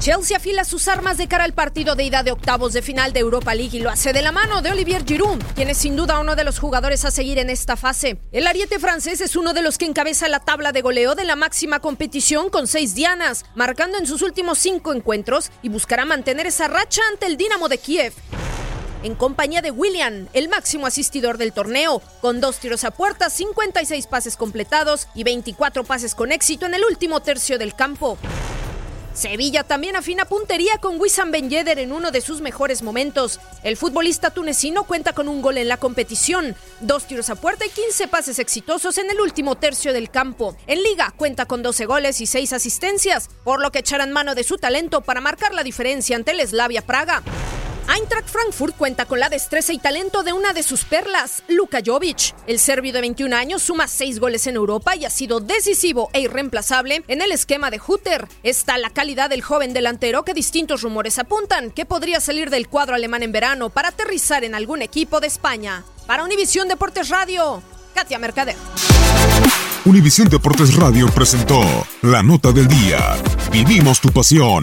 Chelsea afila sus armas de cara al partido de ida de octavos de final de Europa League y lo hace de la mano de Olivier Giroud, quien es sin duda uno de los jugadores a seguir en esta fase. El ariete francés es uno de los que encabeza la tabla de goleo de la máxima competición con seis dianas, marcando en sus últimos cinco encuentros y buscará mantener esa racha ante el Dinamo de Kiev en compañía de William, el máximo asistidor del torneo, con dos tiros a puerta, 56 pases completados y 24 pases con éxito en el último tercio del campo. Sevilla también afina puntería con Wissam Ben Yedder en uno de sus mejores momentos. El futbolista tunecino cuenta con un gol en la competición, dos tiros a puerta y 15 pases exitosos en el último tercio del campo. En liga cuenta con 12 goles y 6 asistencias, por lo que echarán mano de su talento para marcar la diferencia ante el Slavia Praga. Eintracht Frankfurt cuenta con la destreza y talento de una de sus perlas, Luka Jovic. El serbio de 21 años suma 6 goles en Europa y ha sido decisivo e irreemplazable en el esquema de Hutter. Está la calidad del joven delantero que distintos rumores apuntan que podría salir del cuadro alemán en verano para aterrizar en algún equipo de España. Para Univisión Deportes Radio, Katia Mercader. Univisión Deportes Radio presentó La Nota del Día. Vivimos tu pasión.